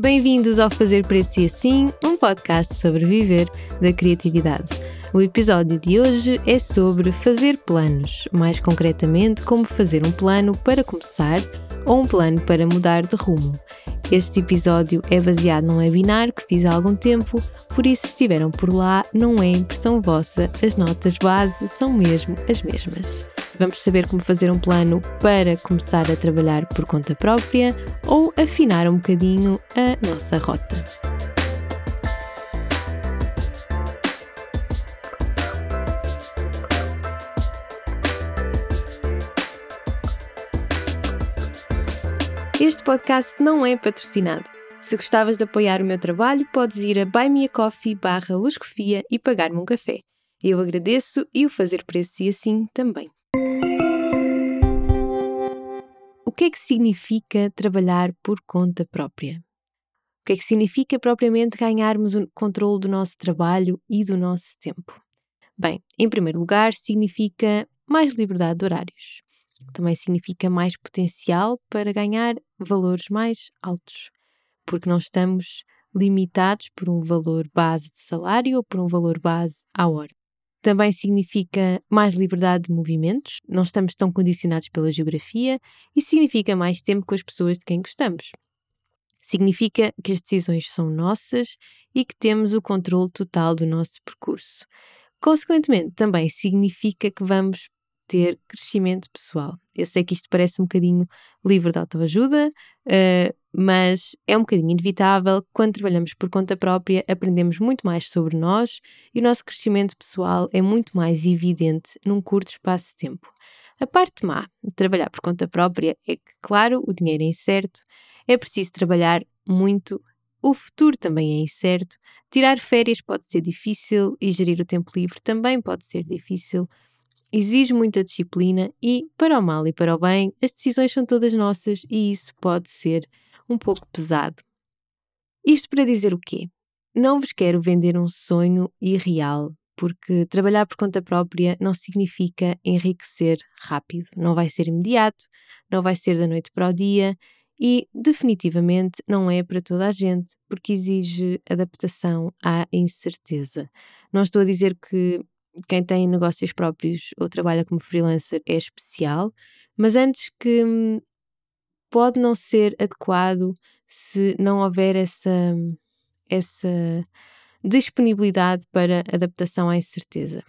Bem-vindos ao Fazer Preço e Assim, um podcast sobre viver da criatividade. O episódio de hoje é sobre fazer planos, mais concretamente, como fazer um plano para começar ou um plano para mudar de rumo. Este episódio é baseado num webinar que fiz há algum tempo, por isso, se estiveram por lá, não é impressão vossa, as notas base são mesmo as mesmas. Vamos saber como fazer um plano para começar a trabalhar por conta própria ou afinar um bocadinho a nossa rota. Este podcast não é patrocinado. Se gostavas de apoiar o meu trabalho, podes ir a buymeacoffee barra e pagar-me um café. Eu agradeço e o fazer preço e assim também. O que é que significa trabalhar por conta própria? O que é que significa propriamente ganharmos o controle do nosso trabalho e do nosso tempo? Bem, em primeiro lugar, significa mais liberdade de horários. Também significa mais potencial para ganhar valores mais altos, porque não estamos limitados por um valor base de salário ou por um valor base à hora. Também significa mais liberdade de movimentos, não estamos tão condicionados pela geografia e significa mais tempo com as pessoas de quem gostamos. Significa que as decisões são nossas e que temos o controle total do nosso percurso. Consequentemente, também significa que vamos ter crescimento pessoal. Eu sei que isto parece um bocadinho livre de autoajuda, uh, mas é um bocadinho inevitável. Quando trabalhamos por conta própria, aprendemos muito mais sobre nós e o nosso crescimento pessoal é muito mais evidente num curto espaço de tempo. A parte má de trabalhar por conta própria é que, claro, o dinheiro é incerto, é preciso trabalhar muito, o futuro também é incerto, tirar férias pode ser difícil e gerir o tempo livre também pode ser difícil exige muita disciplina e, para o mal e para o bem, as decisões são todas nossas e isso pode ser um pouco pesado. Isto para dizer o quê? Não vos quero vender um sonho irreal, porque trabalhar por conta própria não significa enriquecer rápido. Não vai ser imediato, não vai ser da noite para o dia e, definitivamente, não é para toda a gente, porque exige adaptação à incerteza. Não estou a dizer que quem tem negócios próprios ou trabalha como freelancer é especial, mas antes que hum, pode não ser adequado se não houver essa, essa disponibilidade para adaptação à incerteza.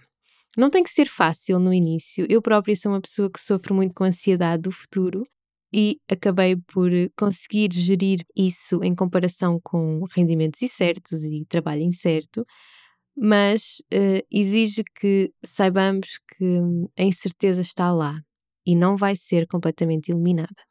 Não tem que ser fácil no início. Eu própria sou uma pessoa que sofre muito com ansiedade do futuro e acabei por conseguir gerir isso em comparação com rendimentos incertos e trabalho incerto mas uh, exige que saibamos que a incerteza está lá e não vai ser completamente eliminada.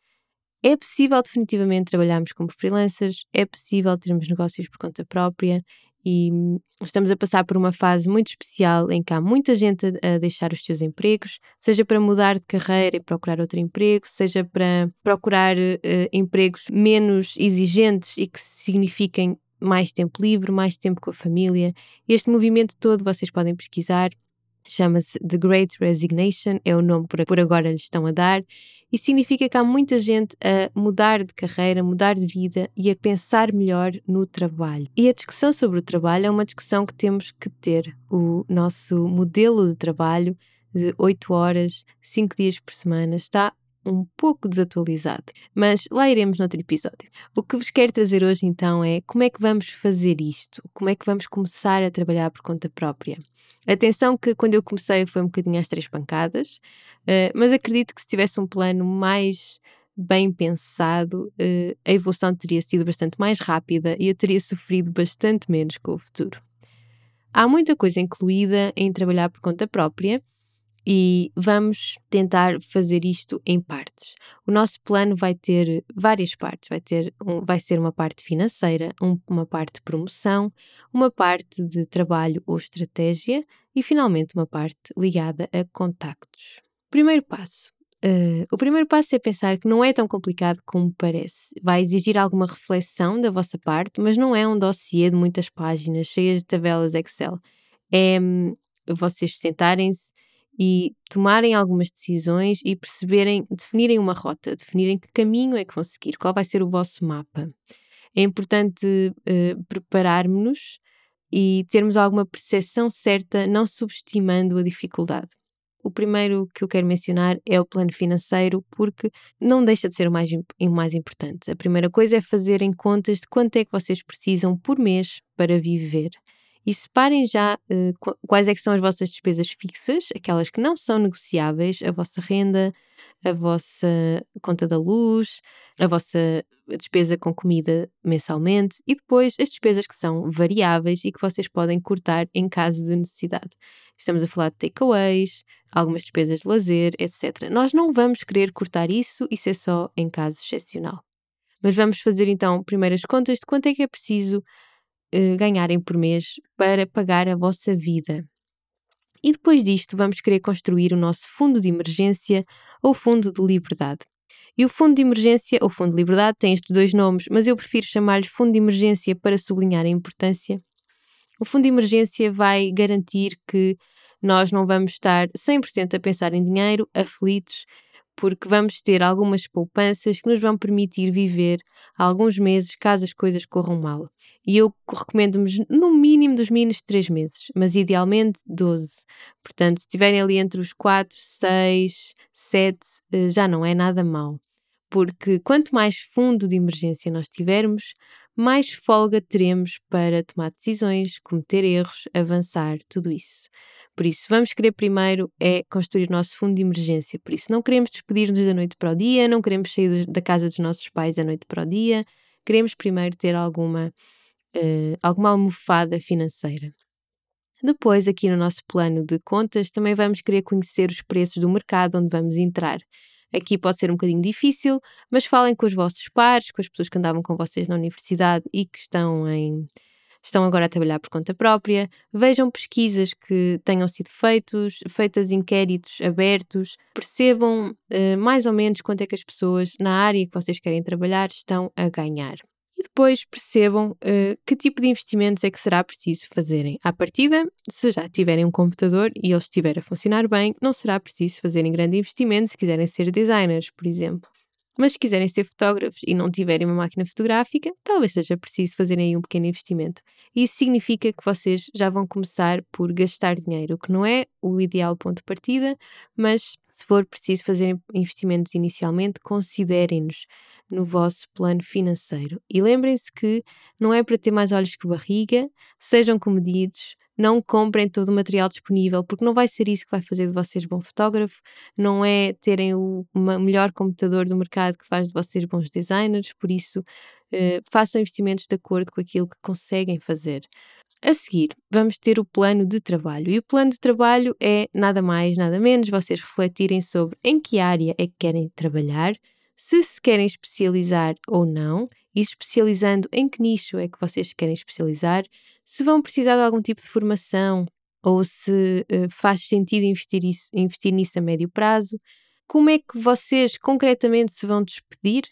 É possível definitivamente trabalharmos como freelancers, é possível termos negócios por conta própria e hum, estamos a passar por uma fase muito especial em que há muita gente a, deixar os seus empregos, seja para mudar de carreira e procurar outro emprego, seja para procurar uh, empregos menos exigentes e que signifiquem mais tempo livre, mais tempo com a família. Este movimento todo vocês podem pesquisar, chama-se The Great Resignation, é o nome que por agora lhes estão a dar, e significa que há muita gente a mudar de carreira, mudar de vida e a pensar melhor no trabalho. E a discussão sobre o trabalho é uma discussão que temos que ter. O nosso modelo de trabalho de 8 horas, 5 dias por semana, está um pouco desatualizado, mas lá iremos noutro episódio. O que vos quero trazer hoje então é como é que vamos fazer isto? Como é que vamos começar a trabalhar por conta própria? Atenção que quando eu comecei foi um bocadinho às três pancadas, uh, mas acredito que se tivesse um plano mais bem pensado, uh, a evolução teria sido bastante mais rápida e eu teria sofrido bastante menos com o futuro. Há muita coisa incluída em trabalhar por conta própria e vamos tentar fazer isto em partes. O nosso plano vai ter várias partes, vai ter um, vai ser uma parte financeira, um, uma parte de promoção, uma parte de trabalho ou estratégia e finalmente uma parte ligada a contactos. Primeiro passo. Uh, o primeiro passo é pensar que não é tão complicado como parece. Vai exigir alguma reflexão da vossa parte, mas não é um dossiê de muitas páginas cheias de tabelas Excel. É um, vocês sentarem-se e tomarem algumas decisões e perceberem, definirem uma rota, definirem que caminho é que vão seguir, qual vai ser o vosso mapa. é importante uh, prepararmos-nos e termos alguma percepção certa, não subestimando a dificuldade. O primeiro que eu quero mencionar é o plano financeiro, porque não deixa de ser o mais, o mais importante. A primeira coisa é fazerem contas de quanto é que vocês precisam por mês para viver. E separem já uh, quais é que são as vossas despesas fixas, aquelas que não são negociáveis, a vossa renda, a vossa conta da luz, a vossa despesa com comida mensalmente e depois as despesas que são variáveis e que vocês podem cortar em caso de necessidade. Estamos a falar de takeaways, algumas despesas de lazer, etc. Nós não vamos querer cortar isso, isso é só em caso excepcional. Mas vamos fazer então primeiras contas de quanto é que é preciso uh, ganharem por mês para pagar a vossa vida. E depois disto, vamos querer construir o nosso fundo de emergência ou fundo de liberdade. E o fundo de emergência ou fundo de liberdade tem estes dois nomes, mas eu prefiro chamar-lhe fundo de emergência para sublinhar a importância. O fundo de emergência vai garantir que nós não vamos estar 100% a pensar em dinheiro, aflitos porque vamos ter algumas poupanças que nos vão permitir viver alguns meses caso as coisas corram mal. E eu recomendo-vos no mínimo dos mínimos 3 meses, mas idealmente 12. Portanto, se estiverem ali entre os 4, 6, 7, já não é nada mal. Porque quanto mais fundo de emergência nós tivermos, mais folga teremos para tomar decisões, cometer erros, avançar, tudo isso. Por isso, vamos querer primeiro é construir o nosso fundo de emergência. Por isso, não queremos despedir-nos da noite para o dia, não queremos sair da casa dos nossos pais da noite para o dia. Queremos primeiro ter alguma, uh, alguma almofada financeira. Depois, aqui no nosso plano de contas, também vamos querer conhecer os preços do mercado onde vamos entrar. Aqui pode ser um bocadinho difícil, mas falem com os vossos pares, com as pessoas que andavam com vocês na universidade e que estão em estão agora a trabalhar por conta própria, vejam pesquisas que tenham sido feitos, feitas inquéritos abertos, percebam uh, mais ou menos quanto é que as pessoas na área que vocês querem trabalhar estão a ganhar. E depois percebam uh, que tipo de investimentos é que será preciso fazerem. À partida, se já tiverem um computador e ele estiver a funcionar bem, não será preciso fazerem grande investimento se quiserem ser designers, por exemplo. Mas se quiserem ser fotógrafos e não tiverem uma máquina fotográfica, talvez seja preciso fazerem um pequeno investimento. Isso significa que vocês já vão começar por gastar dinheiro, o que não é o ideal ponto de partida, mas se for preciso fazer investimentos inicialmente, considerem-nos no vosso plano financeiro. E lembrem-se que não é para ter mais olhos que barriga, sejam comedidos, não comprem todo o material disponível, porque não vai ser isso que vai fazer de vocês bom fotógrafo, não é terem o melhor computador do mercado que faz de vocês bons designers, por isso eh, façam investimentos de acordo com aquilo que conseguem fazer. A seguir, vamos ter o plano de trabalho. E o plano de trabalho é nada mais, nada menos vocês refletirem sobre em que área é que querem trabalhar, se se querem especializar ou não, e especializando em que nicho é que vocês querem especializar, se vão precisar de algum tipo de formação ou se uh, faz sentido investir, isso, investir nisso a médio prazo, como é que vocês concretamente se vão despedir,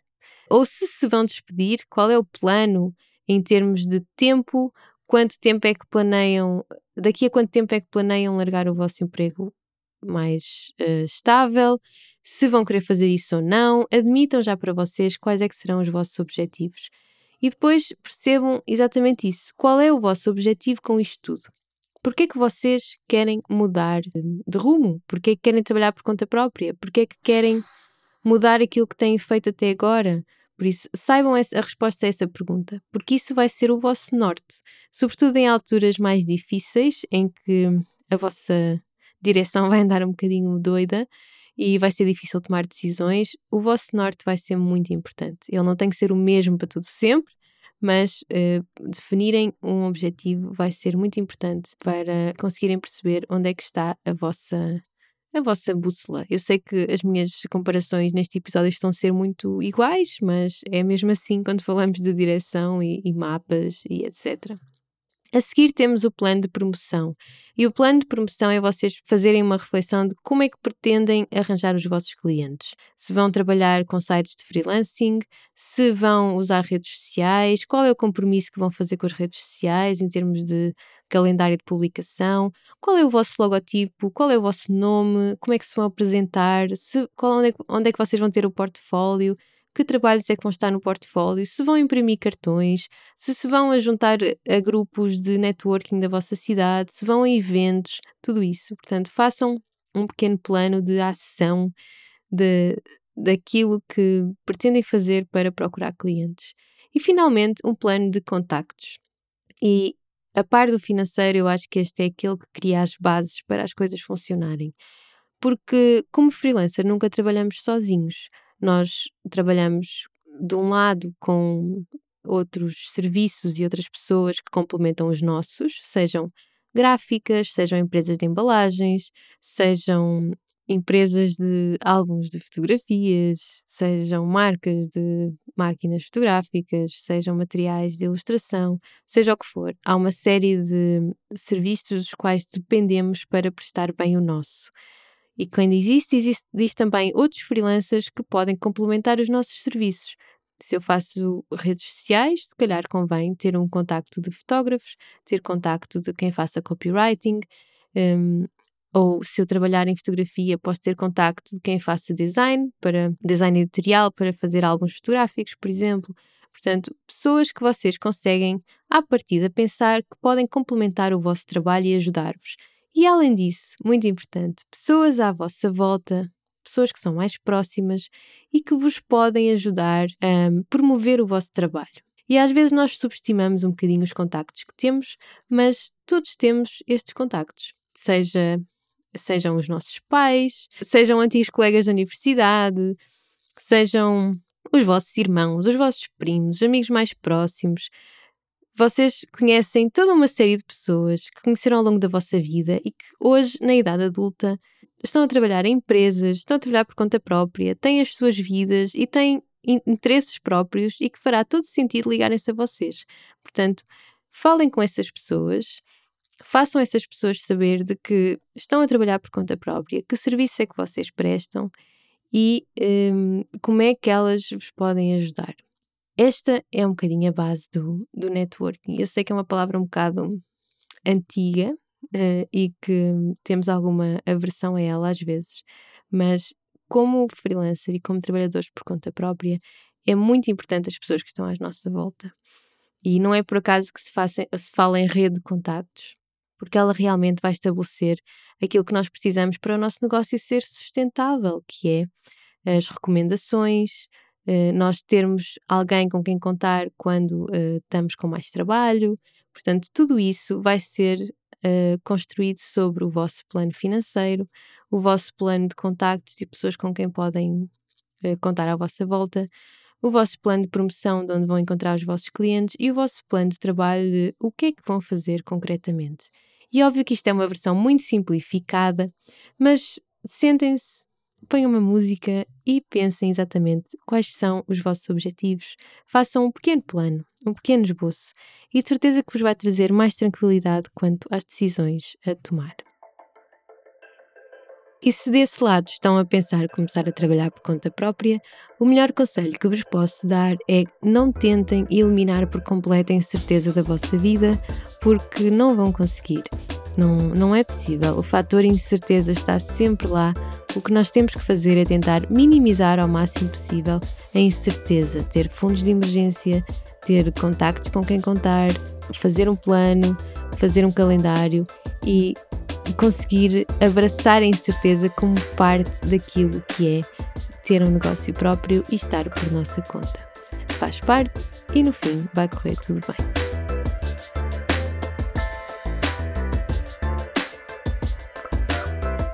ou se se vão despedir, qual é o plano em termos de tempo, quanto tempo é que planeiam, daqui a quanto tempo é que planeiam largar o vosso emprego mais uh, estável, se vão querer fazer isso ou não, admitam já para vocês quais é que serão os vossos objetivos. E depois percebam exatamente isso. Qual é o vosso objetivo com isto tudo? Porquê é que vocês querem mudar de rumo? Porquê é que querem trabalhar por conta própria? Porquê é que querem mudar aquilo que têm feito até agora? Por isso, saibam a resposta a essa pergunta, porque isso vai ser o vosso norte, sobretudo em alturas mais difíceis, em que a vossa direção vai andar um bocadinho doida e vai ser difícil tomar decisões, o vosso norte vai ser muito importante. Ele não tem que ser o mesmo para tudo sempre, mas uh, definirem um objetivo vai ser muito importante para conseguirem perceber onde é que está a vossa a vossa bússola. Eu sei que as minhas comparações neste episódio estão a ser muito iguais, mas é mesmo assim quando falamos de direção e, e mapas e etc. A seguir temos o plano de promoção. E o plano de promoção é vocês fazerem uma reflexão de como é que pretendem arranjar os vossos clientes. Se vão trabalhar com sites de freelancing, se vão usar redes sociais, qual é o compromisso que vão fazer com as redes sociais em termos de calendário de publicação, qual é o vosso logotipo, qual é o vosso nome, como é que se vão apresentar, se, qual, onde, é, onde é que vocês vão ter o portfólio, que trabalhos é que vão estar no portfólio, se vão imprimir cartões, se se vão a juntar a grupos de networking da vossa cidade, se vão a eventos, tudo isso. Portanto, façam um pequeno plano de ação de, daquilo que pretendem fazer para procurar clientes. E finalmente, um plano de contactos. E a par do financeiro, eu acho que este é aquele que cria as bases para as coisas funcionarem. Porque, como freelancer, nunca trabalhamos sozinhos. Nós trabalhamos de um lado com outros serviços e outras pessoas que complementam os nossos, sejam gráficas, sejam empresas de embalagens, sejam empresas de álbuns de fotografias, sejam marcas de máquinas fotográficas, sejam materiais de ilustração, seja o que for. Há uma série de serviços dos quais dependemos para prestar bem o nosso. E quando existe, existe, existe também outros freelancers que podem complementar os nossos serviços. Se eu faço redes sociais, se calhar convém ter um contacto de fotógrafos, ter contacto de quem faça copywriting, um, ou se eu trabalhar em fotografia, posso ter contacto de quem faça design, para design editorial, para fazer álbuns fotográficos, por exemplo. Portanto, pessoas que vocês conseguem, à partida, pensar que podem complementar o vosso trabalho e ajudar-vos. E além disso, muito importante, pessoas à vossa volta, pessoas que são mais próximas e que vos podem ajudar a promover o vosso trabalho. E às vezes nós subestimamos um bocadinho os contactos que temos, mas todos temos estes contactos, seja sejam os nossos pais, sejam antigos colegas da universidade, sejam os vossos irmãos, os vossos primos, os amigos mais próximos. Vocês conhecem toda uma série de pessoas que conheceram ao longo da vossa vida e que hoje, na idade adulta, estão a trabalhar em empresas, estão a trabalhar por conta própria, têm as suas vidas e têm interesses próprios e que fará todo sentido ligarem-se a vocês. Portanto, falem com essas pessoas façam essas pessoas saber de que estão a trabalhar por conta própria, que serviço é que vocês prestam e um, como é que elas vos podem ajudar. Esta é um bocadinho a base do, do networking. Eu sei que é uma palavra um bocado antiga uh, e que temos alguma aversão a ela às vezes, mas como freelancer e como trabalhadores por conta própria, é muito importante as pessoas que estão à nossa volta. E não é por acaso que se, se fala em rede de contactos, porque ela realmente vai estabelecer aquilo que nós precisamos para o nosso negócio ser sustentável, que é as recomendações, eh, nós termos alguém com quem contar quando uh, estamos com mais trabalho. Portanto, tudo isso vai ser uh, construído sobre o vosso plano financeiro, o vosso plano de contactos e pessoas com quem podem contar à vossa volta, o vosso plano de promoção de onde vão encontrar os vossos clientes e o vosso plano de trabalho de o que é que vão fazer concretamente. E óbvio que isto é uma versão muito simplificada, mas sentem-se, ponham uma música e pensem exatamente quais são os vossos objetivos. Façam um pequeno plano, um pequeno esboço, e de certeza que vos vai trazer mais tranquilidade quanto às decisões a tomar. E se desse lado estão a pensar começar a trabalhar por conta própria, o melhor conselho que vos posso dar é não tentem eliminar por completo a incerteza da vossa vida, porque não vão conseguir. Não, não é possível. O fator incerteza está sempre lá. O que nós temos que fazer é tentar minimizar ao máximo possível a incerteza, ter fundos de emergência, ter contactos com quem contar, fazer um plano, fazer um calendário e conseguir abraçar a incerteza como parte daquilo que é ter um negócio próprio e estar por nossa conta. Faz parte e no fim vai correr tudo bem.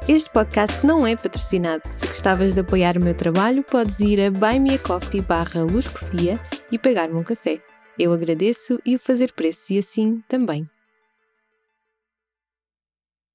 Este podcast não é patrocinado. Se gostavas de apoiar o meu trabalho, podes ir a buymeacoffee barra e pagar-me um café. Eu agradeço e o fazer preço e assim também